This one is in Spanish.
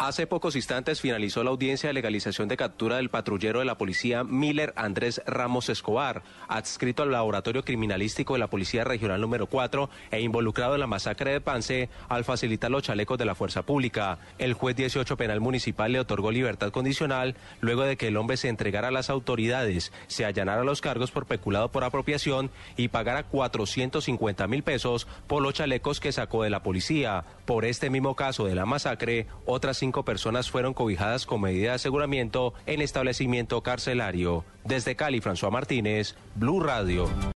Hace pocos instantes finalizó la audiencia de legalización de captura del patrullero de la policía Miller Andrés Ramos Escobar, adscrito al laboratorio criminalístico de la Policía Regional número 4 e involucrado en la masacre de Pance al facilitar los chalecos de la fuerza pública. El juez 18 penal municipal le otorgó libertad condicional luego de que el hombre se entregara a las autoridades, se allanara los cargos por peculado por apropiación y pagara 450 mil pesos por los chalecos que sacó de la policía. Por este mismo caso de la masacre, otras cinco personas fueron cobijadas con medida de aseguramiento en establecimiento carcelario. Desde Cali, François Martínez, Blue Radio.